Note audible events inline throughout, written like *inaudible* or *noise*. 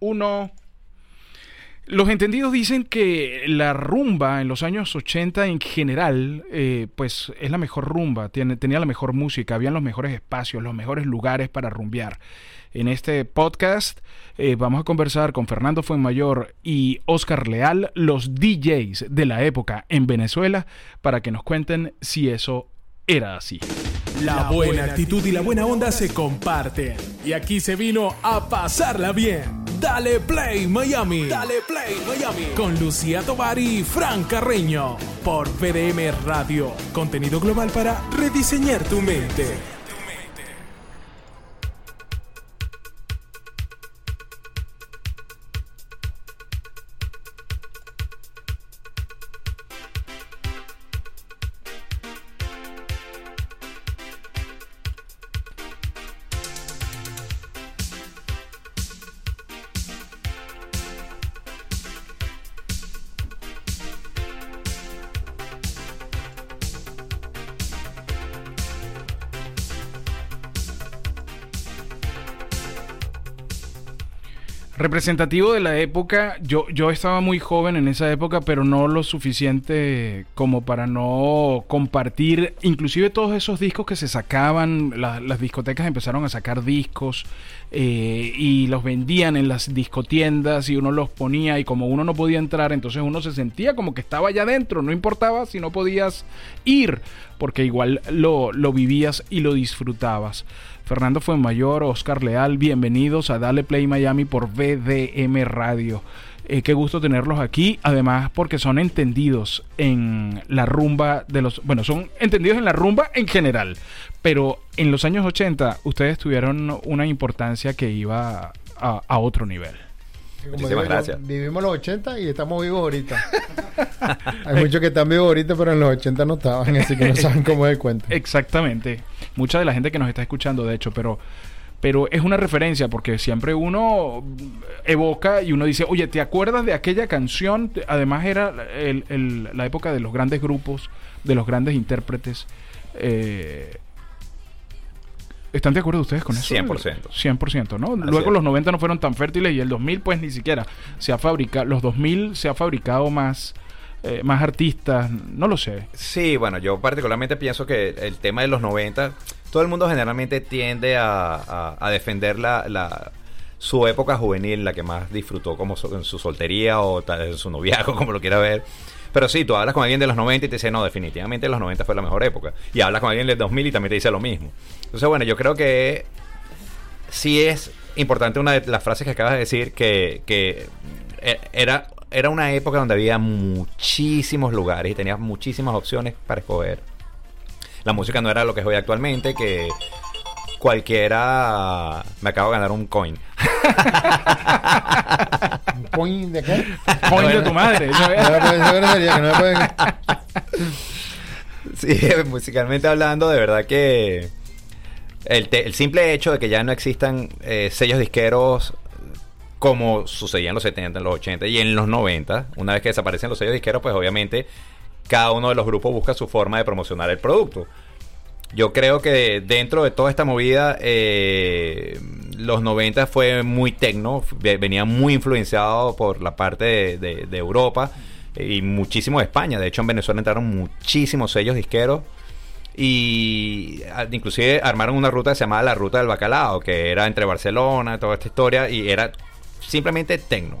Uno. Los entendidos dicen que la rumba en los años 80 en general, eh, pues es la mejor rumba, tenía la mejor música, habían los mejores espacios, los mejores lugares para rumbear. En este podcast eh, vamos a conversar con Fernando Fuenmayor y Oscar Leal, los DJs de la época en Venezuela, para que nos cuenten si eso era así. La buena actitud y la buena onda se comparten. Y aquí se vino a pasarla bien. Dale Play Miami. Dale Play Miami. Con Lucía Tobar y Fran Carreño. Por VDM Radio. Contenido global para rediseñar tu mente. Representativo de la época, yo, yo estaba muy joven en esa época, pero no lo suficiente como para no compartir, inclusive todos esos discos que se sacaban, las discotecas empezaron a sacar discos eh, y los vendían en las discotiendas y uno los ponía y como uno no podía entrar, entonces uno se sentía como que estaba allá adentro, no importaba si no podías ir, porque igual lo, lo vivías y lo disfrutabas. Fernando Fuenmayor, Oscar Leal, bienvenidos a Dale Play Miami por VDM Radio. Eh, qué gusto tenerlos aquí, además porque son entendidos en la rumba de los... Bueno, son entendidos en la rumba en general, pero en los años 80 ustedes tuvieron una importancia que iba a otro nivel. Muchísimas gracias. vivimos los 80 y estamos vivos ahorita. *laughs* Hay muchos que están vivos ahorita, pero en los 80 no estaban, así que no *laughs* saben cómo es cuento. Exactamente. Mucha de la gente que nos está escuchando, de hecho, pero pero es una referencia porque siempre uno evoca y uno dice, oye, ¿te acuerdas de aquella canción? Además era la época de los grandes grupos, de los grandes intérpretes. Eh, ¿Están de acuerdo ustedes con eso? 100%. 100%, ¿no? Luego los 90 no fueron tan fértiles y el 2000 pues ni siquiera se ha fabricado, los 2000 se ha fabricado más... Eh, más artistas, no lo sé. Sí, bueno, yo particularmente pienso que el tema de los 90, todo el mundo generalmente tiende a, defender la, su época juvenil, la que más disfrutó como en su soltería o en su noviazgo, *laughs* como lo quiera ver. Pero sí, tú hablas con alguien de los 90 y te dice, no, definitivamente los 90 fue la mejor época. Y hablas con alguien del 2000 y también te dice lo mismo. Entonces, bueno, yo creo que sí es importante una de las frases que acabas de decir, que, que e, era, era una época donde había muchísimos lugares y tenías muchísimas opciones para escoger. La música no era lo que es hoy actualmente, que cualquiera... Me acabo de ganar un coin. *laughs* ¿Un coin de qué? Coin de tu madre. sí, musicalmente hablando, de verdad que el, simple hecho de que ya no existan eh, sellos disqueros como sucedía en los 70, en los 80 y en los 90, una vez que desaparecen los sellos disqueros, pues obviamente cada uno de los grupos busca su forma de promocionar el producto. Yo creo que dentro de toda esta movida, eh, los 90 fue muy tecno, venía muy influenciado por la parte de, Europa y muchísimo de España. De hecho, en Venezuela entraron muchísimos sellos disqueros y inclusive armaron una ruta que se llamaba la Ruta del Bacalao, que era entre Barcelona, toda esta historia, y era simplemente tecno.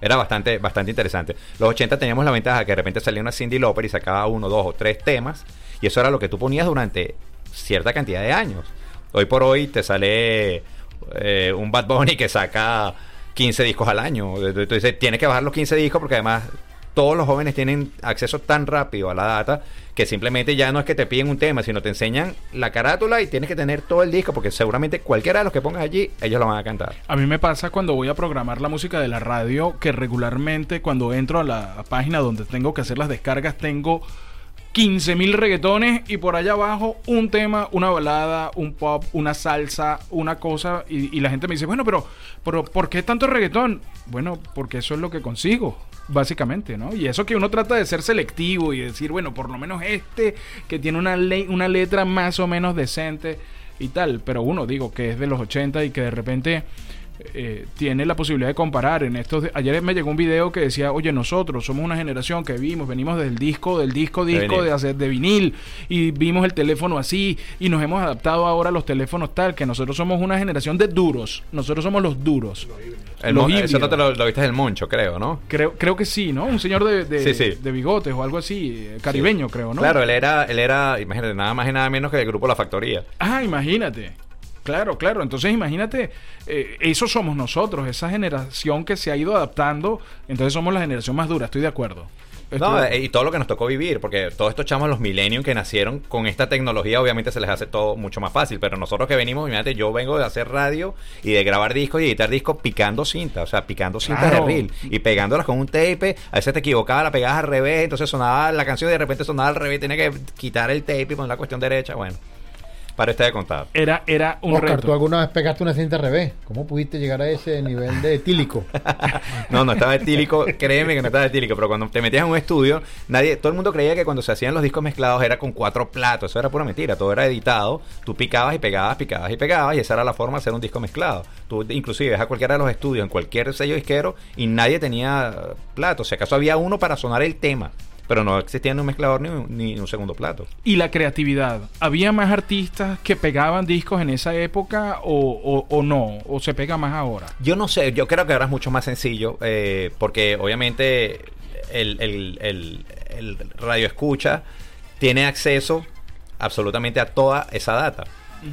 Era bastante, bastante interesante. Los 80 teníamos la ventaja que de repente salía una Cindy Lauper y sacaba uno, dos o tres temas y eso era lo que tú ponías durante cierta cantidad de años. Hoy por hoy te sale eh, un Bad Bunny que saca 15 discos al año. Entonces tienes que bajar los 15 discos porque además todos los jóvenes tienen acceso tan rápido a la data que simplemente ya no es que te piden un tema, sino te enseñan la carátula y tienes que tener todo el disco porque seguramente cualquiera de los que pongas allí, ellos lo van a cantar. A mí me pasa cuando voy a programar la música de la radio que regularmente cuando entro a la página donde tengo que hacer las descargas tengo 15 mil reggaetones y por allá abajo un tema, una balada, un pop, una salsa, una cosa. Y, la gente me dice, bueno, pero, pero ¿por qué tanto reggaetón? Bueno, porque eso es lo que consigo, básicamente, ¿no? Y eso que uno trata de ser selectivo y decir, bueno, por lo menos este que tiene una, ley, una letra más o menos decente y tal. Pero uno, digo, que es de los 80 y que de repente eh, tiene la posibilidad de comparar. En estos ayer me llegó un video que decía, oye, nosotros somos una generación que vimos, venimos del disco, del disco, disco, de, hacer de vinil, y vimos el teléfono así, y nos hemos adaptado ahora a los teléfonos tal, que nosotros somos una generación de duros. Nosotros somos los duros. El eso no te lo, viste del Moncho, creo, ¿no? Creo, creo que sí, ¿no? Un señor de, de, bigotes o algo así, eh, caribeño, creo, ¿no? Claro, él era, él era, imagínate, nada más y nada menos que del grupo La Factoría. Ah, imagínate. Claro, claro. Entonces imagínate, eh, eso somos nosotros, esa generación que se ha ido adaptando. Entonces somos la generación más dura, estoy de acuerdo. no, eh, y todo lo que nos tocó vivir, porque todos estos chamos, los millennials que nacieron con esta tecnología, obviamente se les hace todo mucho más fácil. Pero nosotros que venimos, imagínate, yo vengo de hacer radio y de grabar discos y editar discos picando cinta, o sea, picando cintas de reel y pegándolas con un tape. A veces te equivocabas, la pegabas al revés, entonces sonaba la canción y de repente sonaba al revés, tenía que quitar el tape y poner la cuestión derecha. Bueno para este de contar. Era, era un Oscar, ¿tú alguna vez pegaste una cinta al revés? ¿Cómo pudiste llegar a ese nivel de etílico? *laughs* no, no estaba etílico, créeme que no estaba etílico, pero cuando te metías en un estudio, nadie, todo el mundo creía que cuando se hacían los discos mezclados era con cuatro platos, eso era pura mentira, todo era editado, tú picabas y pegabas, picabas y pegabas, y esa era la forma de hacer un disco mezclado. Tú inclusive ves a cualquiera de los estudios, en cualquier sello disquero, y nadie tenía platos, si acaso había uno para sonar el tema. Pero no existía ni un mezclador ni, un segundo plato. ¿Y la creatividad? ¿Había más artistas que pegaban discos en esa época o, no? ¿O se pega más ahora? Yo no sé, yo creo que ahora es mucho más sencillo eh, porque obviamente el, el, el, radio escucha tiene acceso absolutamente a toda esa data.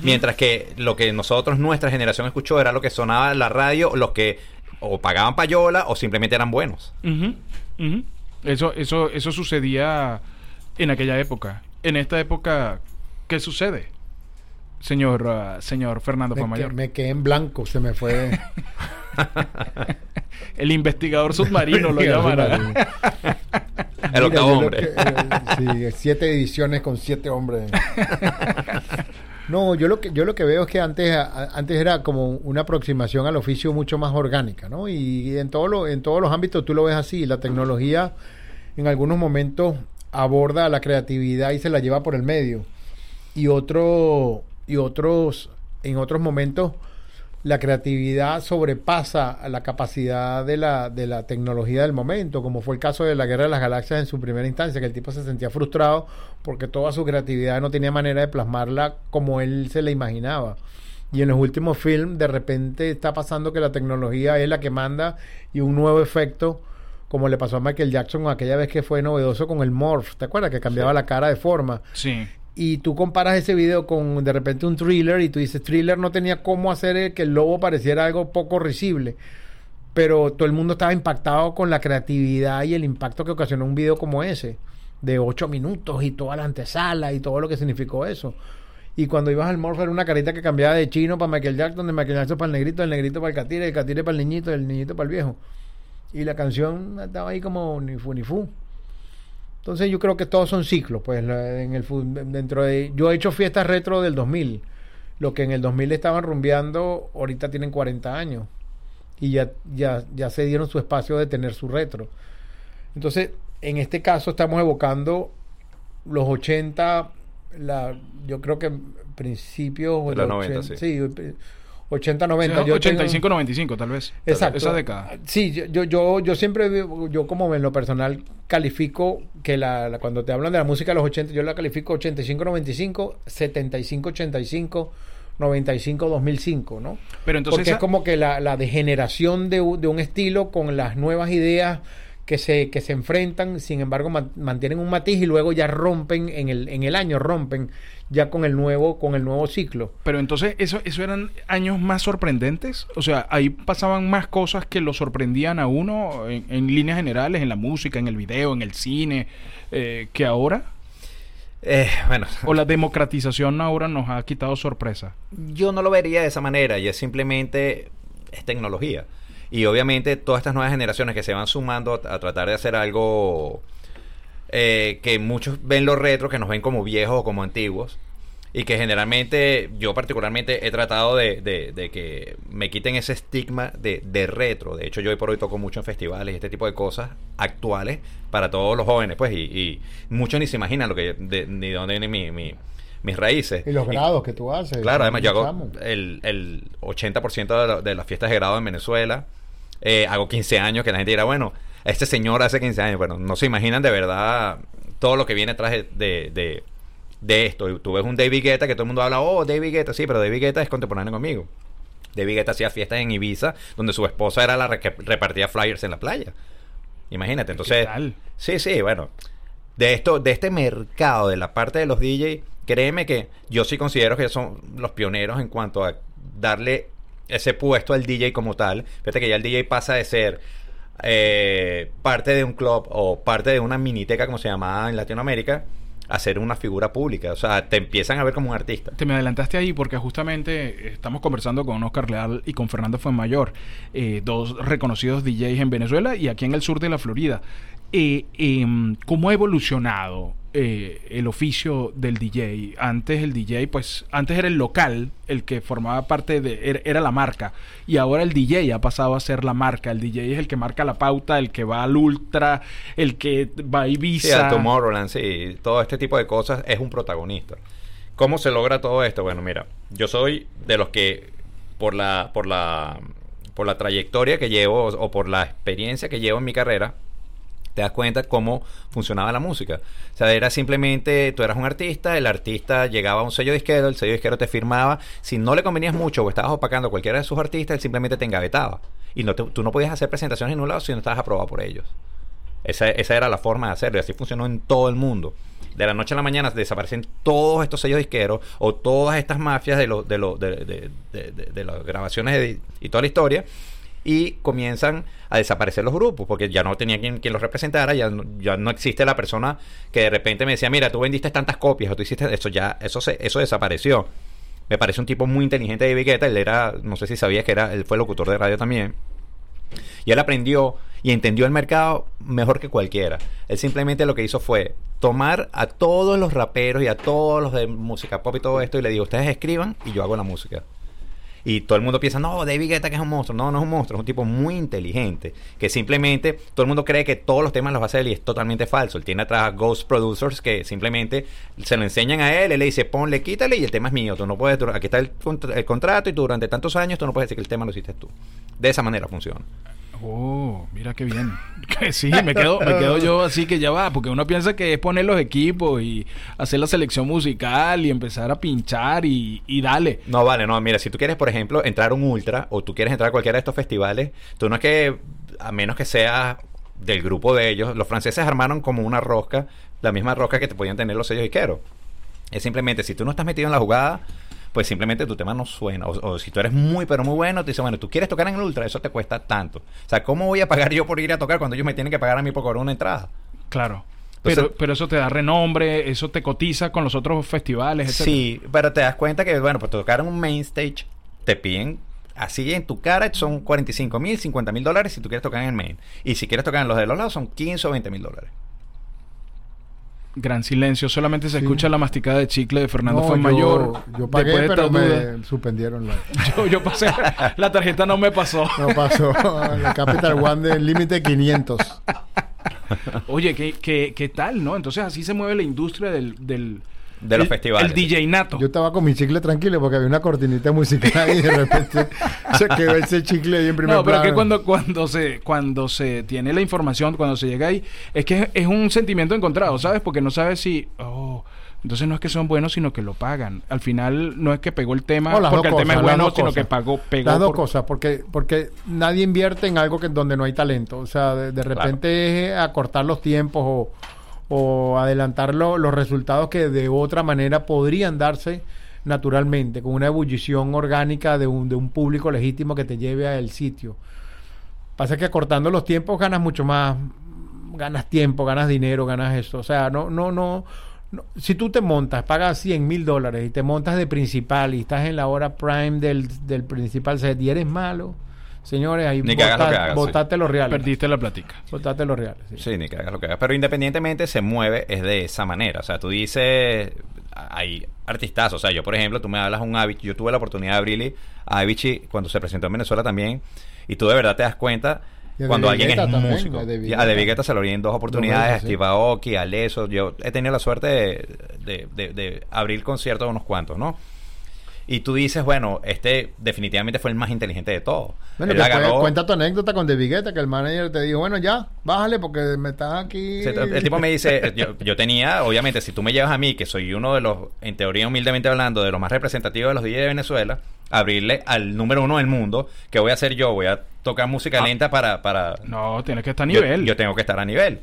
Mientras que lo que nosotros, nuestra generación escuchó era lo que sonaba en la radio, los que o pagaban payola o simplemente eran buenos. Eso, eso, eso sucedía en aquella época. En esta época, ¿qué sucede? Señor, uh, señor Fernando Famayor. me quedé en blanco, se me fue. *laughs* El investigador submarino lo llamará. *laughs* El octavo hombre. Eh, sí, siete ediciones con siete hombres. *laughs* No, yo lo que yo lo que veo es que antes antes era como una aproximación al oficio mucho más orgánica, ¿no? Y en todo lo, en todos los ámbitos tú lo ves así. La tecnología en algunos momentos aborda la creatividad y se la lleva por el medio. Y otro y otros en otros momentos la creatividad sobrepasa la capacidad de la, de la tecnología del momento, como fue el caso de la Guerra de las Galaxias en su primera instancia, que el tipo se sentía frustrado porque toda su creatividad no tenía manera de plasmarla como él se la imaginaba. Y en los últimos films de repente está pasando que la tecnología es la que manda y un nuevo efecto, como le pasó a Michael Jackson aquella vez que fue novedoso con el morph, ¿te acuerdas? Que cambiaba la cara de forma. Sí y tú comparas ese video con de repente un thriller y tú dices, thriller no tenía cómo hacer que el lobo pareciera algo poco risible, pero todo el mundo estaba impactado con la creatividad y el impacto que ocasionó un video como ese, de ocho minutos y toda la antesala y todo lo que significó eso. Y cuando ibas al morph era una carita que cambiaba de chino para Michael Jackson, de Michael Jackson para el negrito, el negrito para el catire, el catire para el niñito, el niñito para el viejo. Y la canción estaba ahí como ni fu ni fu. Entonces yo creo que todos son ciclos, pues en el dentro de yo he hecho fiestas retro del 2000. Lo que en el 2000 estaban rumbeando, ahorita tienen 40 años y ya ya ya se dieron su espacio de tener su retro. Entonces, en este caso estamos evocando los 80 la yo creo que principios de los 90, sí 80, 90. yo 85, 95 tal vez. Exacto. Esa década. Sí, yo, yo, yo siempre, yo como en lo personal califico que la, cuando te hablan de la música de los 80, yo la califico 85, 95, 75, 85. 95, 2005, ¿no? Pero entonces Porque es como que la, la degeneración de, de, un estilo con las nuevas ideas que se, que se enfrentan, sin embargo mantienen un matiz y luego ya rompen en el, en el año, rompen ya con el nuevo, con el nuevo ciclo. Pero entonces, ¿eso, ¿eso eran años más sorprendentes? O sea, ahí pasaban más cosas que lo sorprendían a uno en, líneas generales, en la música, en el video, en el cine, eh, que ahora. Eh, bueno. O la democratización ahora nos ha quitado sorpresa. Yo no lo vería de esa manera, y es simplemente es tecnología. Y obviamente todas estas nuevas generaciones que se van sumando a, tratar de hacer algo eh, que muchos ven los retros, que nos ven como viejos o como antiguos. Y que generalmente yo particularmente he tratado de, de, que me quiten ese estigma de, de, retro. De hecho, yo hoy por hoy toco mucho en festivales y este tipo de cosas actuales para todos los jóvenes. Pues, y, y muchos ni se imaginan lo que, ni de dónde viene mi, mi mis raíces. Y los grados que tú haces. Claro, además yo hago el, el 80% de, la- de las fiestas de grado en Venezuela. Eh, hago 15 años que la gente dirá, bueno, este señor hace 15 años. Bueno, no se imaginan de verdad todo lo que viene atrás de, de, de- esto. Y Tú ves un David Guetta que todo el mundo habla, oh, David Guetta, sí, pero David Guetta es contemporáneo conmigo. David Guetta hacía fiestas en Ibiza donde su esposa era la que repartía flyers en la playa. Imagínate, entonces... ¿Qué tal? Sí, sí, bueno. De esto, de este mercado, de la parte de los DJ, créeme que yo sí considero que son los pioneros en cuanto a darle ese puesto al DJ como tal. Fíjate que ya el DJ pasa de ser eh, parte de un club o parte de una miniteca, como se llamaba en Latinoamérica, a ser una figura pública. O sea, te empiezan a ver como un artista. Te me adelantaste ahí porque justamente estamos conversando con Oscar Leal y con Fernando Fuenmayor, eh, dos reconocidos DJs en Venezuela y aquí en el sur de la Florida. Eh, ¿Cómo ha evolucionado eh, el oficio del DJ? Antes el DJ, pues antes era el local, el que formaba parte de, era, era la marca, y ahora el DJ ha pasado a ser la marca. El DJ es el que marca la pauta, el que va al Ultra, el que va a Sí, Ibiza. a Tomorrowland, sí. Todo este tipo de cosas es un protagonista. ¿Cómo se logra todo esto? Bueno, mira, yo soy de los que por la por la por la trayectoria que llevo o por la experiencia que llevo en mi carrera, te das cuenta cómo funcionaba la música. O sea, era simplemente, tú eras un artista, el artista llegaba a un sello disquero, el sello disquero te firmaba. Si no le convenías mucho o estabas opacando a cualquiera de sus artistas, él simplemente te engavetaba. Y no te- tú no podías hacer presentaciones en un lado si no estabas aprobado por ellos. Esa, esa era la forma de hacerlo y así funcionó en todo el mundo. De la noche a la mañana desaparecen todos estos sellos disqueros o todas estas mafias de, los de, los de, de- las grabaciones y toda la historia y comienzan a desaparecer los grupos porque ya no tenía quien, los representara, ya, no- ya no existe la persona que de repente me decía, mira, tú vendiste tantas copias o tú hiciste eso, ya eso, se, eso desapareció. Me parece un tipo muy inteligente de Guetta, él era, no sé si sabías que era, él fue locutor de radio también. Y él aprendió y entendió el mercado mejor que cualquiera. Él simplemente lo que hizo fue tomar a todos los raperos y a todos los de música pop y todo esto y le dijo, ustedes escriban y yo hago la música. Y todo el mundo piensa, no, David Guetta que es un monstruo. No, no es un monstruo, es un tipo muy inteligente. Que simplemente todo el mundo cree que todos los temas los va a hacer y es totalmente falso. Él tiene atrás Ghost Producers que simplemente se lo enseñan a él, él le dice, ponle, quítale y el tema es mío. Tú no puedes, aquí está el contrato y tú durante tantos años tú no puedes decir que el tema lo hiciste tú. De esa manera funciona. Oh, mira qué bien. *laughs* Sí, me quedo, me quedo yo así que ya va, porque uno piensa que es poner los equipos y hacer la selección musical y empezar a pinchar y, y dale. No, vale, no. Mira, si tú quieres, por ejemplo, entrar a un ultra o tú quieres entrar a cualquiera de estos festivales, tú no es que, a menos que seas del grupo de ellos, los franceses armaron como una rosca, la misma rosca que te podían tener los sellos disqueros. Es simplemente, si tú no estás metido en la jugada, pues simplemente tu tema no suena. O, o si tú eres muy, pero muy bueno, te dicen, bueno, tú quieres tocar en el ultra, eso te cuesta tanto. O sea, ¿cómo voy a pagar yo por ir a tocar cuando ellos me tienen que pagar a mí por cobrar una entrada? Claro. Entonces- pero, pero eso te da renombre, eso te cotiza con los otros festivales, etc. Sí, pero te das cuenta que, bueno, pues tocar en un main stage, te piden así en tu cara, son 45 mil, 50 mil dólares si tú quieres tocar en el main. Y si quieres tocar en los de los lados, son 15 o 20 mil dólares. Gran silencio, solamente se Sí. escucha la masticada de chicle de Fernando No, Fuenmayor. Yo, yo pagué, de pero me suspendieron la... *laughs* yo, yo pasé, la tarjeta no me pasó. No pasó. La Capital One del límite 500. Oye, ¿qué, qué, qué tal, no? Entonces así se mueve la industria del... del De los el- festivales. El DJ nato. Yo estaba con mi chicle tranquilo porque había una cortinita musical y de repente *laughs* se quedó ese chicle ahí en primer No, pero es plano. que cuando, cuando, se, cuando se tiene la información, cuando se llega ahí, es que es, es un sentimiento encontrado, ¿sabes? Porque no sabes si, oh, entonces no es que son buenos, sino que lo pagan. Al final no es que pegó el tema las porque dos el tema es cosas, bueno, sino cosas. que pagó, pegó. Las dos por- cosas, porque, porque nadie invierte en algo que donde no hay talento. O sea, de, de repente es acortar los tiempos o, o adelantar lo- los resultados que de otra manera podrían darse naturalmente, con una ebullición orgánica de un, de un público legítimo que te lleve al sitio. Pasa que acortando los tiempos ganas mucho más, ganas tiempo, ganas dinero, ganas eso. O sea, no, no, no. no. Si tú te montas, pagas 100 mil dólares y te montas de principal y estás en la hora prime del, del principal set y eres malo, señores, ahí Ni que hagas lo bota- que hagas, sí. botate los reales. Perdiste la platica. Botate los reales. sí. Sí, ni que hagas lo que hagas. Pero independientemente se mueve es de esa manera. O sea, tú dices, hay artistazos. O sea, yo, por ejemplo, tú me hablas a un Avicii. Yo tuve la oportunidad de abrirle a Avicii cuando se presentó en Venezuela también. Y tú de verdad te das cuenta a Cuando alguien es también, músico. a a Guetta. Guetta se lo en dos oportunidades, a Steve Aoki, a Leso. Yo he tenido la suerte de, de- de- de abrir conciertos de unos cuantos, ¿no? Y tú dices, bueno, este definitivamente fue el más inteligente de todos. Bueno, que cuenta tu anécdota con David Guetta, que el manager te dijo, bueno, ya, bájale porque me estás aquí... El tipo me dice, *laughs* yo, yo tenía, obviamente, si tú me llevas a mí, que soy uno de los, en teoría humildemente hablando, de los más representativos de los DJs de Venezuela, abrirle al número uno del mundo, ¿qué voy a hacer yo? Voy a tocar música Ah. lenta para... para No, tienes que estar a yo- nivel. Yo, tengo que estar a nivel.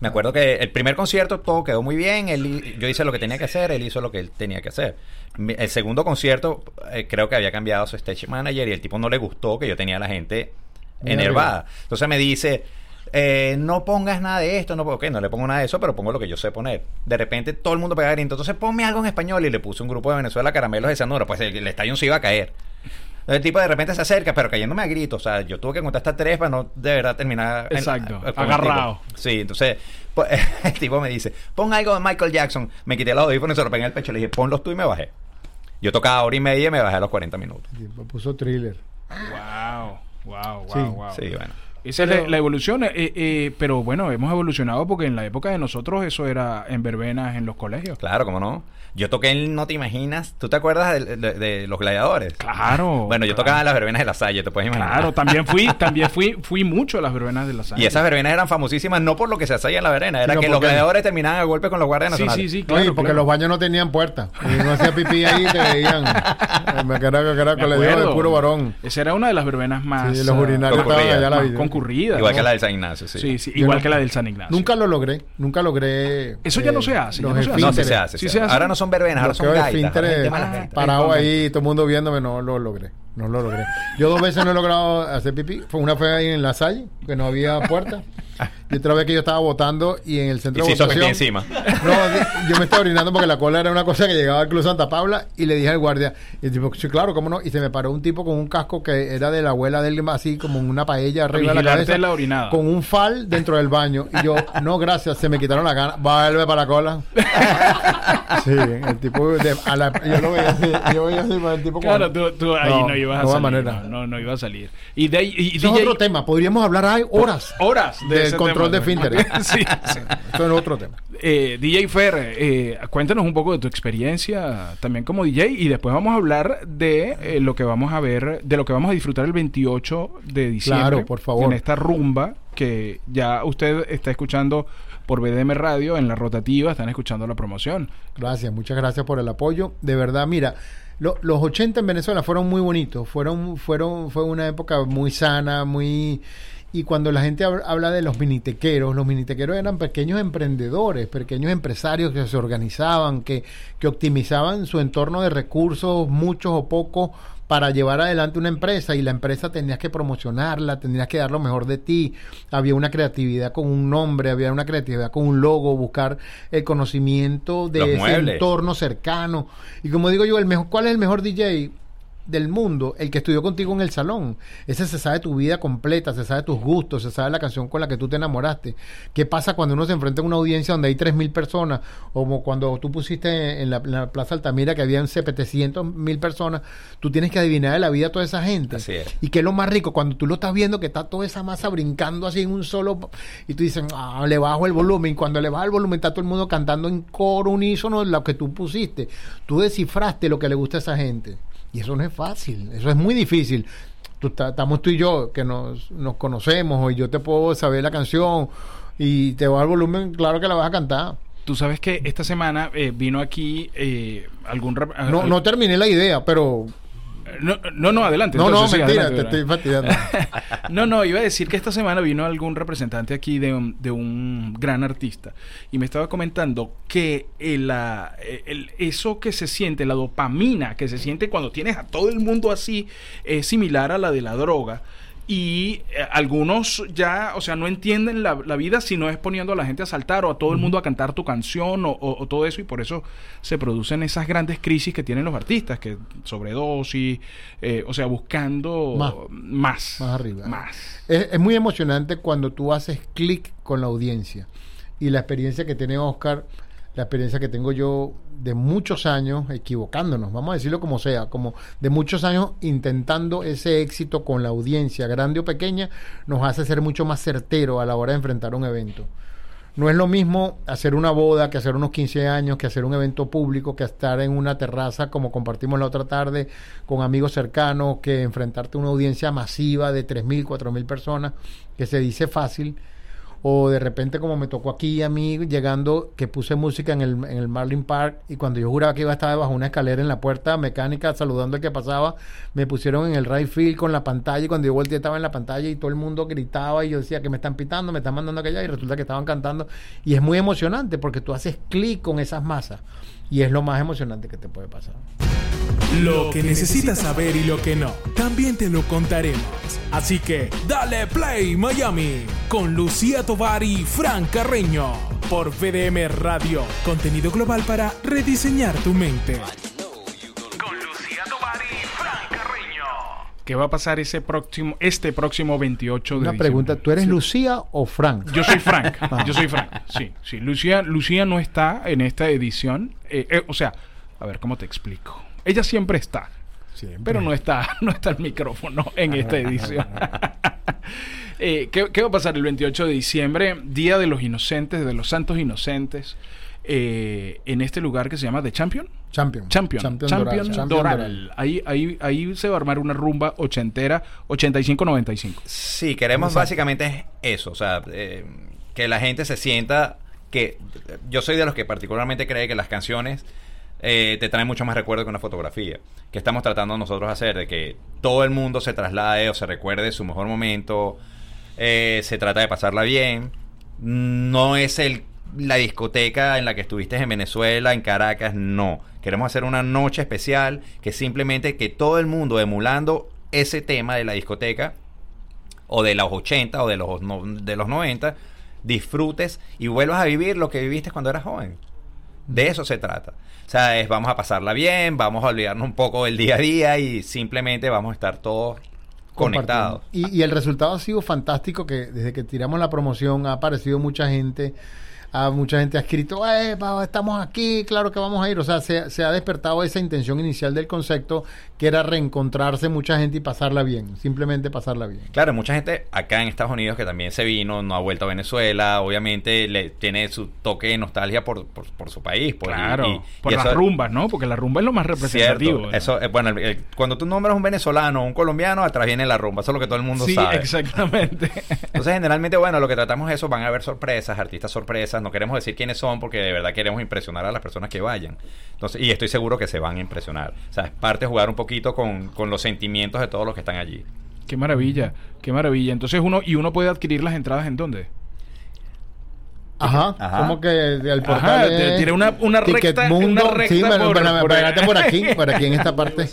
Me acuerdo que el primer concierto todo quedó muy bien, él, yo hice lo que tenía que hacer, él hizo lo que él tenía que hacer. El segundo concierto eh, creo que había cambiado su stage manager y el tipo no le gustó que yo tenía a la gente enervada. Entonces me dice, eh, no pongas nada de esto, no, ok, no le pongo nada de eso, pero pongo lo que yo sé poner. De repente todo el mundo pega grito, entonces ponme algo en español y le puse un grupo de Venezuela caramelos de Sanura, pues el, el estadio se iba a caer. El tipo de repente se acerca, pero cayéndome a gritos. O sea, yo tuve que contar hasta tres para no de verdad terminar. en- Exacto, el agarrado. Sí, entonces pues, *laughs* el tipo me dice, pon algo de Michael Jackson. Me quité los audífonos y se lo pegué en el pecho. Le dije, ponlos tú y me bajé. Yo tocaba hora y media y me bajé a los 40 minutos. El tipo puso thriller. Wow, wow, wow, Sí. wow. Sí, bueno. Esa es la, la evolución, eh, eh, pero bueno, hemos evolucionado porque en la época de nosotros eso era en verbenas en los colegios. Claro, ¿cómo no? Yo toqué en No Te Imaginas. ¿Tú te acuerdas de, de- de Los Gladiadores? Claro. Bueno, yo claro. tocaba en las verbenas de la Salle, te puedes imaginar. Claro, también fui, *laughs* también fui, fui mucho a las verbenas de la Salle. Y esas verbenas eran famosísias no por lo que se hacía en la verbena, era Sino que los gladiadores terminaban a golpe con los guardias Sí, nacionales. sí, sí, No, claro. y porque claro. los baños no tenían puerta. Y no hacía pipí ahí y te veían. *laughs* Me quedaba que era Me colegio de puro varón. Esa era una de las verbenas más, Sí, los ah, urinarios estaban allá la vida. Igual ¿no? que la del San Ignacio, sí. Sí, sí, Yo igual no- que la del San Ignacio. Nunca lo logré. Nunca logré. Eso ya no eh, se hace, ya no se hace. No, sí se hace. Sí se. Ahora no son verbenas, ahora son gaitas. parado ahí, todo el mundo viéndome, no lo logré. No lo logré. Yo dos veces no he logrado hacer pipí. Fue una fue ahí en la salle, que no había puerta. *laughs* Y otra vez que yo estaba votando y en el Y centro se de votación. encima. No, yo me estaba orinando porque la cola era una cosa que llegaba al Club Santa Paula y le dije al guardia, y el tipo, sí, claro, cómo no, y se me paró un tipo con un casco que era de la abuela de él, así como una paella arriba de la cabeza, la orinada. con un fal dentro del baño. Y yo, no, gracias, se me quitaron las ganas, vuelve para la cola. *laughs* sí, el tipo, de- a la- yo lo veía así, yo veía así, el tipo Claro, tú, tú ahí no, No, ibas a salir. manera. No, no, no iba a salir. Y de ahí. Y, Eso es otro tema, podríamos hablar ahí horas. Horas de Del ese control de esfínteres. *laughs* sí, sí. Es otro tema. Eh, DJ Fer, eh, cuéntanos un poco de tu experiencia también como DJ y después vamos a hablar de eh, lo que vamos a ver, de lo que vamos a disfrutar el 28 de diciembre. Claro, por favor. En esta rumba que ya usted está escuchando por BDM Radio en la rotativa, están escuchando la promoción. Gracias, muchas gracias por el apoyo. De verdad, mira, lo- los 80 en Venezuela fueron muy bonitos, fueron, fueron, fue una época muy sana, muy... Y cuando la gente hab- habla de los minitequeros, los minitequeros eran pequeños emprendedores, pequeños empresarios que se organizaban, que, que optimizaban su entorno de recursos, muchos o pocos, para llevar adelante una empresa y la empresa tenías que promocionarla, tenías que dar lo mejor de ti. Había una creatividad con un nombre, había una creatividad con un logo, buscar el conocimiento de Los ese muebles. entorno cercano. Y como digo yo, el mejor, ¿cuál es el mejor DJ? Del mundo, el que estudió contigo en el salón. Ese se sabe tu vida completa, se sabe tus gustos, se sabe la canción con la que tú te enamoraste. ¿Qué pasa cuando uno se enfrenta a una audiencia donde hay 3.000 personas? Como cuando tú pusiste en la, en la Plaza Altamira que habían 700.000 personas. Tú tienes que adivinar de la vida a toda esa gente. Así es. Y que es lo más rico, cuando tú lo estás viendo que está toda esa masa brincando así en un solo... Y tú dices, ah, le bajo el volumen. Cuando le bajas el volumen está todo el mundo cantando en coro unísono lo que tú pusiste. Tú descifraste lo que le gusta a esa gente. Y eso no es fácil, eso es muy difícil. Tú, ta- estamos tú y yo que nos, nos conocemos, o yo te puedo saber la canción y te bajo el volumen, claro que la vas a cantar. Tú sabes que esta semana eh, vino aquí eh, algún... No, no terminé la idea, pero... no, no, no, adelante. No, no, sí, mentira, adelante, te estoy fastidiando. *laughs* No, no, iba a decir que esta semana vino algún representante aquí de un, de un gran artista y me estaba comentando que el, la- el- eso que se siente, la dopamina que se siente cuando tienes a todo el mundo así, es similar a la de la droga. Y eh, algunos ya, o sea, no entienden la, la vida si no es poniendo a la gente a saltar o a todo el mundo a cantar tu canción o, o- o todo eso. Y por eso se producen esas grandes crisis que tienen los artistas, que sobredosis, eh, o sea, buscando Más. más. Más arriba. Más. Es, es muy emocionante cuando tú haces clic con la audiencia. Y la experiencia que tiene Oscar la experiencia que tengo yo de muchos años equivocándonos, vamos a decirlo como sea, como de muchos años intentando ese éxito con la audiencia, grande o pequeña, nos hace ser mucho más certero a la hora de enfrentar un evento. No es lo mismo hacer una boda que hacer unos 15 años, que hacer un evento público, que estar en una terraza como compartimos la otra tarde con amigos cercanos, que enfrentarte a una audiencia masiva de 3.000, 4.000 personas, que se dice fácil, o de repente como me tocó aquí a mí llegando que puse música en el, en el Marlin Park y cuando yo juraba que iba a estar bajo una escalera en la puerta mecánica saludando al que pasaba, me pusieron en el right field con la pantalla y cuando yo volteé estaba en la pantalla y todo el mundo gritaba y yo decía que me están pitando, me están mandando aquella y resulta que estaban cantando. Y es muy emocionante porque tú haces clic con esas masas y es lo más emocionante que te puede pasar. Lo que necesitas saber y lo que no, también te lo contaremos. Así que dale play Miami con Lucía Tovar y Fran Carreño por VDM Radio. Contenido global para rediseñar tu mente. ¿Qué va a pasar ese próximo, este próximo 28 de Una diciembre? pregunta, ¿tú eres Lucía o Frank? Yo soy Frank. *laughs* Yo soy Frank. Sí, sí. Lucía, Lucía no está en esta edición. Eh, eh, o sea, a ver, ¿cómo te explico? Ella siempre está. Siempre. Pero no está, *laughs* no está el micrófono en esta edición. *laughs* Eh, ¿qué, qué va a pasar el 28 de diciembre? Día de los Inocentes, de los Santos Inocentes, eh, en este lugar que se llama The Champion. Champion. Champion, Champion Champion, Doral. Champion Doral. Doral. Ahí, ahí, ahí se va a armar una rumba ochentera, 85-95. Sí, queremos Exacto. básicamente eso, o sea, eh, que la gente se sienta que yo soy de los que particularmente cree que las canciones eh, te traen mucho más recuerdo que una fotografía, que estamos tratando nosotros de hacer, de que todo el mundo se traslade o se recuerde su mejor momento, eh, se trata de pasarla bien, no es el la discoteca en la que estuviste en Venezuela, en Caracas, no. Queremos hacer una noche especial que simplemente que todo el mundo emulando ese tema de la discoteca o de los 80 o de los, no- de los 90, disfrutes y vuelvas a vivir lo que viviste cuando eras joven. De eso se trata. O sea, es vamos a pasarla bien, vamos a olvidarnos un poco del día a día y simplemente vamos a estar todos conectados. Y, y el resultado ha sido fantástico que desde que tiramos la promoción ha aparecido mucha gente, a mucha gente ha escrito, "Eh, pa, estamos aquí, claro que vamos a ir. O sea, se, se ha despertado esa intención inicial del concepto que era reencontrarse mucha gente y pasarla bien, simplemente pasarla bien. Claro, mucha gente acá en Estados Unidos que también se vino, no ha vuelto a Venezuela, obviamente le tiene su toque de nostalgia por, por, por su país. Por, Claro, y- por y las eso- rumbas, ¿no? Porque la rumba es lo más representativo. Eso, eh, bueno, el- el- cuando tú nombras un venezolano o un colombiano, atrás viene la rumba, eso es lo que todo el mundo sí, sabe. exactamente. Entonces, generalmente, bueno, lo que tratamos es eso, van a haber sorpresas, artistas sorpresas, no queremos decir quiénes son porque de verdad queremos impresionar a las personas que vayan. Entonces, y estoy seguro que se van a impresionar. O sea, es parte de jugar un poquito con, con los sentimientos de todos los que están allí. qué maravilla, qué maravilla. Entonces uno y uno puede adquirir las entradas en dónde? Ajá, Ajá. como que el portal Ajá, tiene una- una recta- Ticketmundo. una recta sí, por- por- por aquí, por aquí en esta *laughs* parte.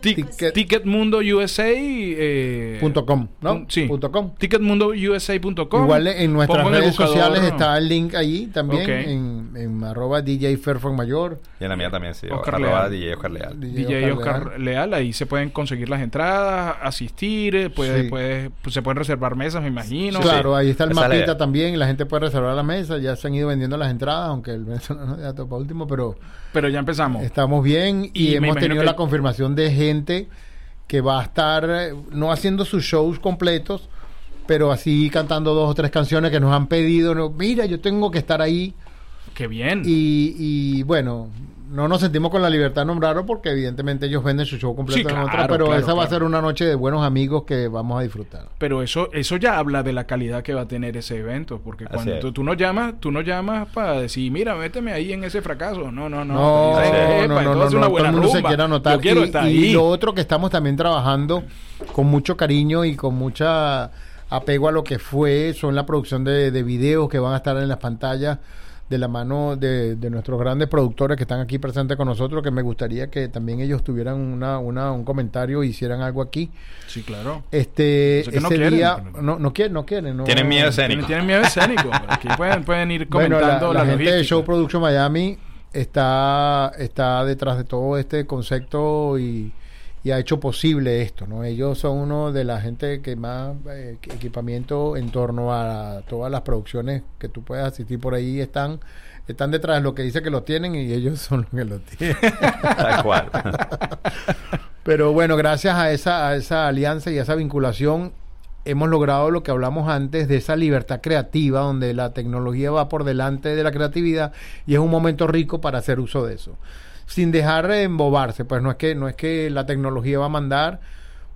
Tic- Ticket- Ticketmundo USA. Eh, Punto com, ¿no? Sí. Punto com. Ticketmundousa.com. Igual en nuestras redes buscador, sociales ¿no? está el link allí también, en, en arroba DJ Fairfax Mayor. Y en la mía también, sí. Oscar arroba Leal. DJ Oscar Leal. DJ Oscar Leal. ahí se pueden conseguir las entradas, asistir, puede, Sí. puede- pues, se pueden reservar mesas, me imagino. Claro, ahí está el Esa mapita también, la gente puede reservar la mesa, ya se han ido vendiendo las entradas, aunque el *laughs* venezolano ya topa último, pero Pero ya empezamos. estamos bien y, Y hemos tenido la confirmación de gente que va a estar eh, no haciendo sus shows completos, pero así cantando dos o tres canciones que nos han pedido, no, mira, yo tengo que estar ahí Qué bien. y, y, bueno, no nos sentimos con la libertad de nombrarlo porque evidentemente ellos venden su show completo Sí, en claro, otra, pero claro, esa va a claro. ser una noche de buenos amigos que vamos a disfrutar. Pero eso, eso ya habla de la calidad que va a tener ese evento, porque Así cuando tú, tú no llamas, tú no llamas para decir, mira, méteme ahí en ese fracaso. No, no, no. No, no, "Epa, no, no, no, todo el mundo se rumba. quiere anotar. Yo quiero y, estar y ahí. lo otro que estamos también trabajando con mucho cariño y con mucha apego a lo que fue son la producción de, de videos que van a estar en las pantallas de la mano de, de nuestros grandes productores que están aquí presentes con nosotros, que me gustaría que también ellos tuvieran una, una, un comentario y hicieran algo aquí. Sí, claro. Este, Eso que no ese quieren, día, no, no quieren, no quieren. no- Tienen miedo escénico. Tienen, miedo escénico. *laughs* Aquí pueden, pueden ir bueno, comentando la, la la gente de. Show Production Miami está, está detrás de todo este concepto y, y ha hecho posible esto, ¿no? Ellos son uno de la gente que más eh, equipamiento en torno a todas las producciones que tú puedas asistir por ahí están están detrás de lo que dice que lo tienen y ellos son los que lo tienen. *laughs* Tal cual. Pero bueno, gracias a esa, a esa alianza y a esa vinculación hemos logrado lo que hablamos antes de esa libertad creativa donde la tecnología va por delante de la creatividad y es un momento rico para hacer uso de eso. Sin dejar de embobarse, pues no es que no es que la tecnología va a mandar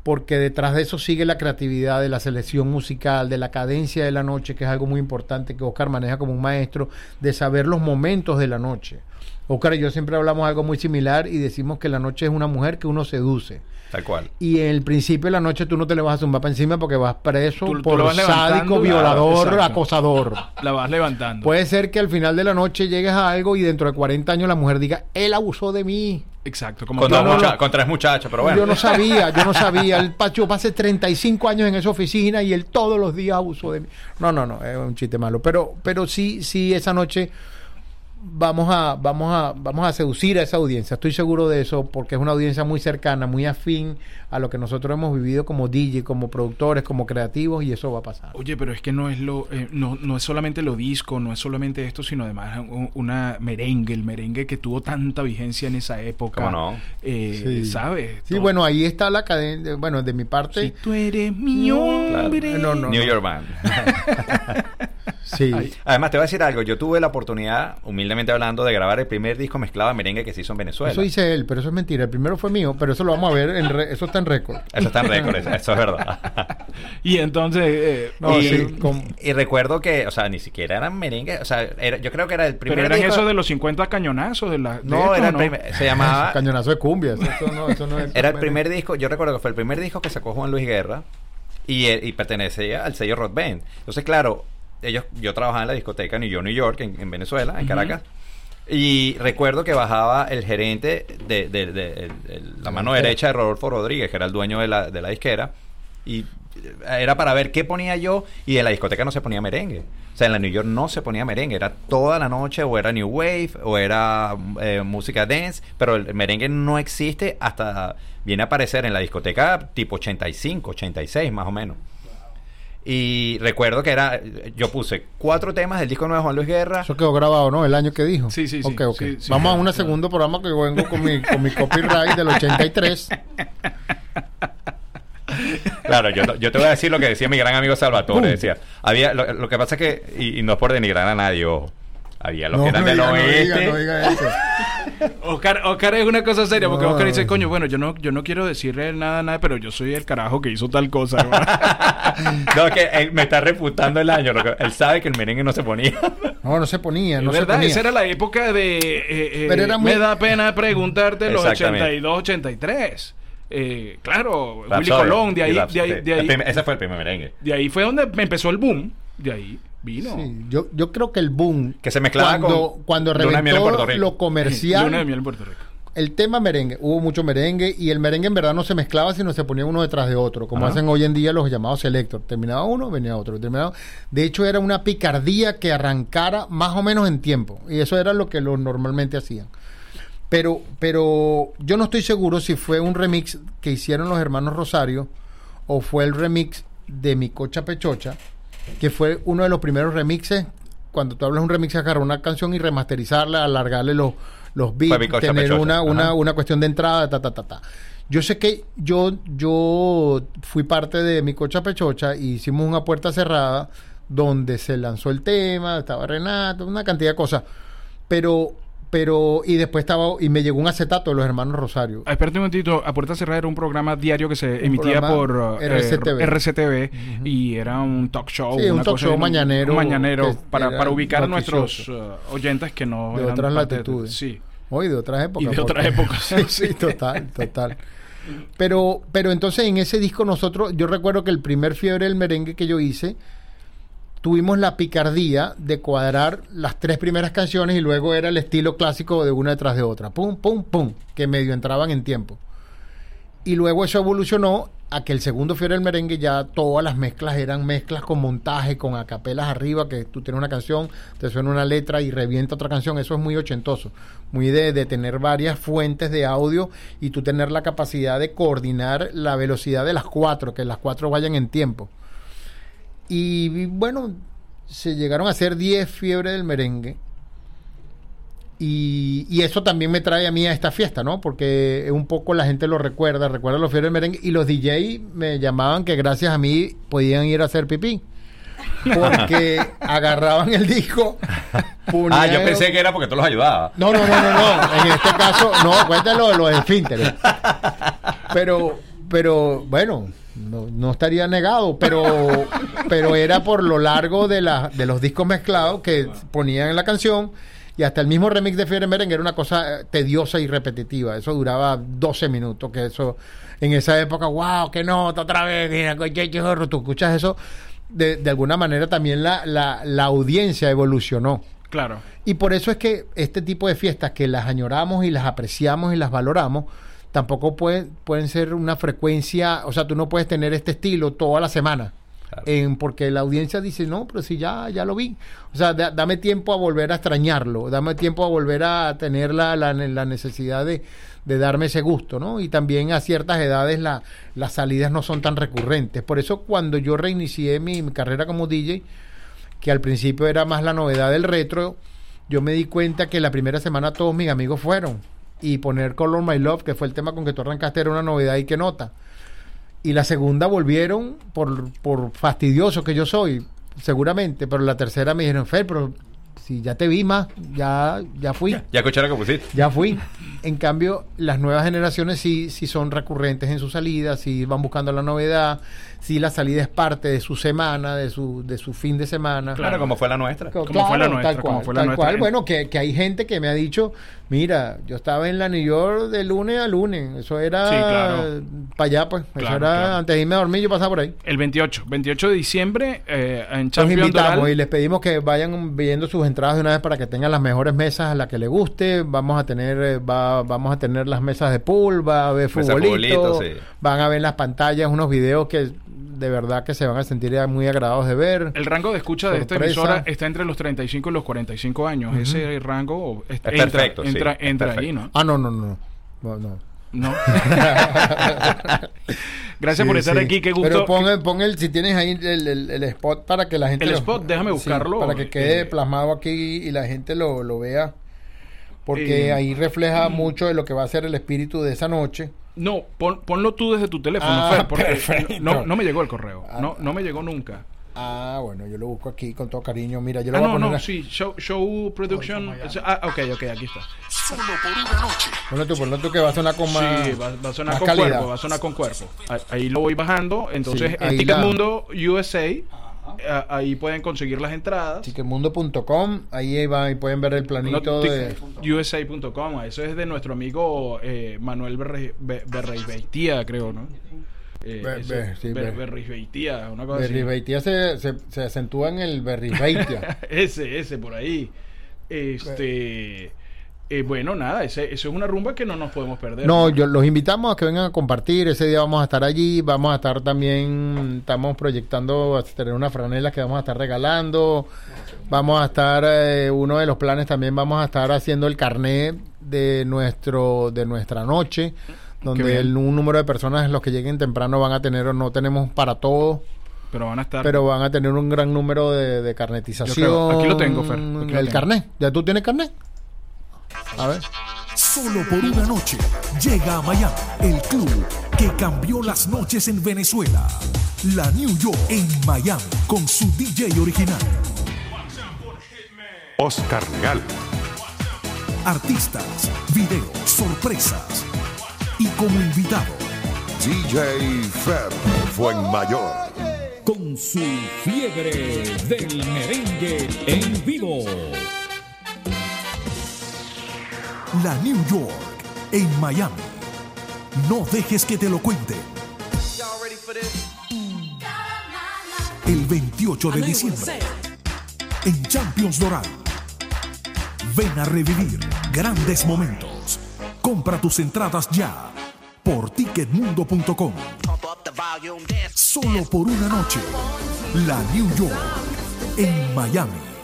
porque detrás de eso sigue la creatividad de la selección musical, de la cadencia de la noche, que es algo muy importante que Oscar maneja como un maestro, de saber los momentos de la noche. Oscar y yo siempre hablamos algo muy similar y decimos que la noche es una mujer que uno seduce. Tal cual. Y en el principio de la noche tú no te le vas a zumbar para encima porque vas preso Tú- tú por levantando, sádico, violador, acosador. *laughs* La vas levantando. Puede ser que al final de la noche llegues a algo y dentro de 40 años la mujer diga, él abusó de mí. Exacto. Como Con, tú- dos no, mucha- con tres muchachos, pero bueno. Yo no sabía, yo no sabía. El Pacho pasé 35 años en esa oficina y él todos los días abusó de mí. No, no, no, es un chiste malo. Pero, pero sí, sí, esa noche vamos a, vamos a, vamos a seducir a esa audiencia. Estoy seguro de eso porque es una audiencia muy cercana, muy afín a lo que nosotros hemos vivido como DJ, como productores, como creativos y eso va a pasar. Oye, pero es que no es lo, eh, no, no es solamente lo disco, no es solamente esto, sino además un- una merengue, el merengue que tuvo tanta vigencia en esa época. ¿Cómo no? Eh, Sí. ¿Sabes? Sí, Todo- bueno, ahí está la cadena. Bueno, de mi parte, Si tú eres mi Claro. hombre. No, no. New York Band. *laughs* sí. *laughs* Además, te voy a decir algo. Yo tuve la oportunidad, humildemente hablando, de grabar el primer disco mezclado de merengue que se hizo en Venezuela. Eso dice él, pero eso es mentira. El primero fue mío, pero eso lo vamos a ver. En re- eso está en récord. Eso está en récord, eso *laughs* eso es verdad. Y entonces... eh, No, y, sí, con- y recuerdo que, o sea, ni siquiera eran merengue. O sea, era- yo creo que era el primer pero eran disco- esos de los 50 cañonazos de la... de No, esto, era el ¿no? primer. Se llamaba. *laughs* Cañonazo de cumbia. Eso, eso no, eso no es- Era el primer disco, yo recuerdo que fue el primer disco que sacó Juan Luis Guerra y, eh, y pertenecía al sello Rock Band. Entonces, claro, ellos, yo trabajaba en la discoteca New York, New York, en, en Venezuela, en. Caracas. Y recuerdo que bajaba el gerente de, de- de- la mano derecha de Rodolfo Rodríguez, que era el dueño de la, de la disquera. Y eh, era para ver qué ponía yo. Y en la discoteca no se ponía merengue. O sea, en la New York no se ponía merengue. Era toda la noche, o era New Wave, o era eh, música dance. Pero el merengue no existe hasta. Viene a aparecer en la discoteca tipo 85, 86 más o menos. Y recuerdo que era. Yo puse cuatro temas del disco nuevo de Juan Luis Guerra. Eso quedó grabado, ¿no? El año que dijo. Sí, sí, sí. Ok, ok. Sí, sí, Vamos a un segundo programa que yo vengo con mi, con mi copyright del 83. Claro, yo, yo te voy a decir lo que decía mi gran amigo Salvatore. Decía, había, lo, lo que pasa es que, y, y no es por denigrar a nadie, ojo, había los No, que eran no del diga, no oeste. diga, no diga eso. Oscar, Oscar es una cosa seria, porque. Oscar dice, coño, bueno, yo no, yo no quiero decirle nada, nada, pero yo soy el carajo que hizo tal cosa. *laughs* ¿no? no, que él me está refutando el año. que- él sabe que el merengue no se ponía. No, no se ponía, no es se verdad, ponía. esa era la época de... eh, eh, Pero era muy- Me da pena preguntarte los Exactamente. 82, 83. Eh, claro, Willy. Colón, de ahí, de ahí, de ahí, primer- ese fue el primer merengue. de ahí fue donde me empezó el boom. De ahí vino. Sí, yo, yo creo que el boom. Que se mezclaba cuando, con cuando Luna de miel en Puerto reventó Rico. lo comercial. Luna de miel en Puerto Rico. el tema merengue, hubo mucho merengue y el merengue en verdad no se mezclaba, sino se ponía uno detrás de otro, como Ajá. hacen hoy en día los llamados selector. Terminaba uno, venía otro. Terminaba... De hecho, era una picardía que arrancara más o menos en tiempo. Y eso era lo que los normalmente hacían. Pero, pero yo no estoy seguro si fue un remix que hicieron los hermanos Rosario o fue el remix de Mi Cocha Pechocha, que fue uno de los primeros remixes. Cuando tú hablas de un remix, agarrar una canción y remasterizarla, alargarle los, los beats, tener Pechocha, una, una, una cuestión de entrada, ta, ta, ta, ta. Yo sé que yo, yo fui parte de Mi Cocha Pechocha y hicimos una puerta cerrada donde se lanzó el tema, estaba Renato, una cantidad de cosas. Pero, pero, y después estaba, y me llegó un acetato de los hermanos Rosario. Ah, espérate un momentito, A Puerta Cerrada era un programa diario que se emitía por uh, eh, RCTV. RCTV y era un talk show. Sí, un talk cosa- show mañanero un mañanero para, para ubicar a nuestros uh, oyentes que no De eran otras latitudes. sí. Hoy de otras épocas. Y de otras épocas. *laughs* sí, sí, total, total. Pero, pero entonces en ese disco nosotros, yo recuerdo que el primer fiebre del merengue que yo hice, tuvimos la picardía de cuadrar las tres primeras canciones y luego era el estilo clásico de una detrás de otra. Pum, pum, pum, que medio entraban en tiempo. Y luego eso evolucionó a que el segundo Fiebre del Merengue ya todas las mezclas eran mezclas con montaje, con acapelas arriba, que tú tienes una canción, te suena una letra y revienta otra canción. Eso es muy ochentoso, muy de, de tener varias fuentes de audio y tú tener la capacidad de coordinar la velocidad de las cuatro, que las cuatro vayan en tiempo. Y bueno, se llegaron a hacer 10 Fiebre del Merengue. Y, y eso también me trae a mí a esta fiesta, ¿no? Porque un poco la gente lo recuerda, recuerda los Fiebre del Merengue. Y los DJ me llamaban que gracias a mí podían ir a hacer pipí. Porque *laughs* agarraban el disco. Ah, yo pensé que era porque tú los ayudabas. no, no, no, no, no. En este caso, no, cuéntalo de los esfínteres. *laughs* Pero, pero, bueno, no, no estaría negado, pero, *laughs* pero era por lo largo de, la, de los discos mezclados que ponían en la canción. Y hasta el mismo remix de Fiebre Merengue era una cosa eh, tediosa y repetitiva. Eso duraba 12 minutos. Que eso, en esa época, wow, qué nota otra vez. Mira, coche, chorro", tú escuchas eso. De, de alguna manera también la, la, la audiencia evolucionó. Claro. Y por eso es que este tipo de fiestas que las añoramos y las apreciamos y las valoramos, tampoco pueden, pueden ser una frecuencia, o sea, tú no puedes tener este estilo toda la semana. Claro. En- porque la audiencia dice, no, pero si ya, ya lo vi. O sea, da- dame tiempo a volver a extrañarlo, dame tiempo a volver a tener la, la, la necesidad de, de darme ese gusto, ¿no? Y también a ciertas edades la- las salidas no son tan recurrentes. Por eso cuando yo reinicié mi, mi carrera como DJ, que al principio era más la novedad del retro, yo me di cuenta que la primera semana todos mis amigos fueron. Y poner Color My Love, que fue el tema con que tú arrancaste, era una novedad y que nota. Y la segunda volvieron por, por fastidioso que yo soy, seguramente. Pero la tercera me dijeron, Fer, pero si ya te vi más, ya, ya fui. Ya escucharon que pusiste. Ya fui. En cambio, las nuevas generaciones sí, sí son recurrentes en su salida, sí van buscando la novedad, sí la salida es parte de su semana, de su, de su fin de semana. Claro, como fue la nuestra. Co- Como fue la nuestra, tal como cual, fue la tal nuestra. cual. Bueno, que, que hay gente que me ha dicho, mira, yo estaba en la New York de lunes a lunes. Eso era Sí, claro. para allá, pues. Eso era antes de irme a dormir, yo pasaba por ahí. El 28, 28 de diciembre eh, en Los Champions invitamos Doral. y les pedimos que vayan viendo sus entradas de una vez para que tengan las mejores mesas a la que les guste. Vamos a tener, eh, va, vamos a tener las mesas de pool, va a haber Mesa de futbolito, sí. van a ver las pantallas unos videos que de verdad que se van a sentir ya muy agradados de ver. El rango de escucha de esta emisora está entre los 35 y los 45 años. Ese rango es- entra, perfecto, sí, entra, es entra ahí. ¿no? Ah, no, no, no. no, no. No. *laughs* Gracias por estar sí. aquí, qué gusto. Pero pon, el- pon el, si tienes ahí el, el- el spot para que la gente... El lo- spot, déjame buscarlo. para que quede Eh, plasmado aquí y la gente lo, lo vea. Porque Eh, ahí refleja mucho de lo que va a ser el espíritu de esa noche. No, pon- ponlo tú desde tu teléfono, Ah, Fer, porque perfecto. no, no me llegó el correo. Ah, No, no me llegó nunca. Ah, bueno, yo lo busco aquí con todo cariño. Mira, yo lo Ah, voy a no, poner... no, a- sí, show, show production. Ah, ok, ok, aquí está. Solo por una noche. Ponlo tú, ponlo tú que va a sonar con más... Sí, va, va a sonar con calidad. cuerpo, va a sonar con cuerpo. Ahí, ahí lo voy bajando. Entonces, Sí, en Ticketmundo USA, ahí pueden conseguir las entradas. Ticketmundo.com, ahí va y pueden ver el No, planito de... USA.com, eso es de nuestro amigo eh, Manuel Berre- Be- Berreibeitia, creo, ¿no? Eh, Be- sí, Ber- una cosa así. Se, se, se acentúa en el Berribeitia. *laughs* ese, ese, por ahí. Este. Eh, bueno, nada, eso es una rumba que no nos podemos perder. No, yo los invitamos a que vengan a compartir. Ese día vamos a estar allí. Vamos a estar también, estamos proyectando a tener unas franelas que vamos a estar regalando. Vamos a estar, eh, uno de los planes también vamos a estar haciendo el carnet de nuestro de nuestra noche, donde el, un número de personas los que lleguen temprano van a tener o no tenemos para todos. Pero van a estar. Pero van a tener un gran número de, de carnetización. Yo creo- aquí lo tengo, Fer, aquí lo El tengo. carnet. ¿Ya tú tienes carnet? A ver. Solo por una noche llega a Miami el club que cambió las noches en Venezuela. La New York en Miami con su DJ original. Oscar Regal, Artistas, videos, sorpresas. Y como invitado, DJ Fer Fuenmayor, con su fiebre del merengue en vivo. La New York en Miami. No dejes que te lo cuenten. El 28 de diciembre en Champions Doral. Ven a revivir grandes momentos. Compra tus entradas ya. por ticketmundo.com. Solo por una noche. La New York en Miami.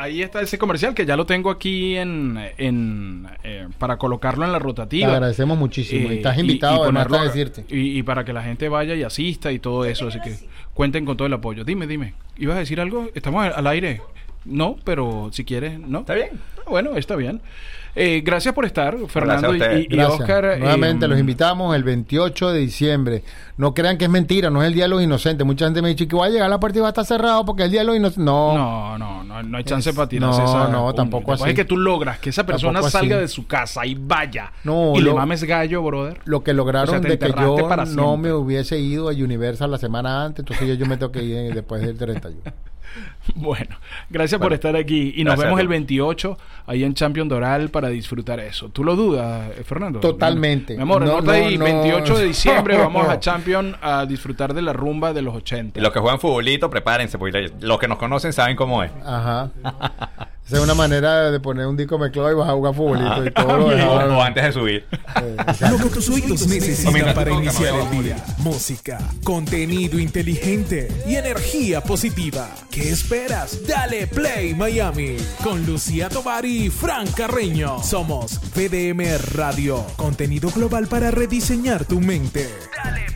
Ahí está ese comercial que ya lo tengo aquí en, en eh, para colocarlo en la Te rotativa. agradecemos muchísimo. Eh, Estás y- invitado y además ponerlo- a decirte. Y, y para que la gente vaya y asista y todo eso. Así que cuenten con todo el apoyo. Dime, dime. ¿Ibas a decir algo? ¿Estamos al aire? No, pero si quieres, ¿no? Está bien. Ah, Bueno, está bien. Eh, gracias por estar, Fernando y. Oscar. eh, Nuevamente los invitamos el 28 de diciembre. No crean que es mentira, no es el Día de los Inocentes. Mucha gente me ha dicho que voy a llegar a la partida y va a estar cerrado porque es el Día de los Inocentes. No, No, no, no, no hay chance Es- para tirarse no, esa no, cumbia. tampoco así. Es que tú logras que esa persona Tampoco salga así. de su casa y vaya No, y le lo- mames gallo, brother. Lo que lograron O sea, te de que yo para no me hubiese ido a Universal la semana antes, entonces yo, yo me tengo que ir después del 31. *laughs* *laughs* Bueno, gracias por estar aquí y nos vemos el ti. 28 ahí en Champion Doral para disfrutar eso. ¿Tú lo dudas, eh, Fernando? Totalmente. Mi amor, No, no, ahí, no. 28 de diciembre vamos a *laughs* Champion a disfrutar de la rumba de los 80. Y los que juegan futbolito, prepárense, porque los que nos conocen saben cómo es. Ajá. *laughs* Esa es una manera de poner un disco mezclado y vas a jugar futbolito y todo lo o, *laughs* demás. o antes de subir. Eh, exacto. Lo que tus oídos necesitan Comienza para iniciar el día. Música, contenido inteligente y energía positiva. ¿Qué esperas? Dale Play Miami con Lucía Tovar y Fran Carreño. Somos VDM Radio, contenido global para rediseñar tu mente. Dale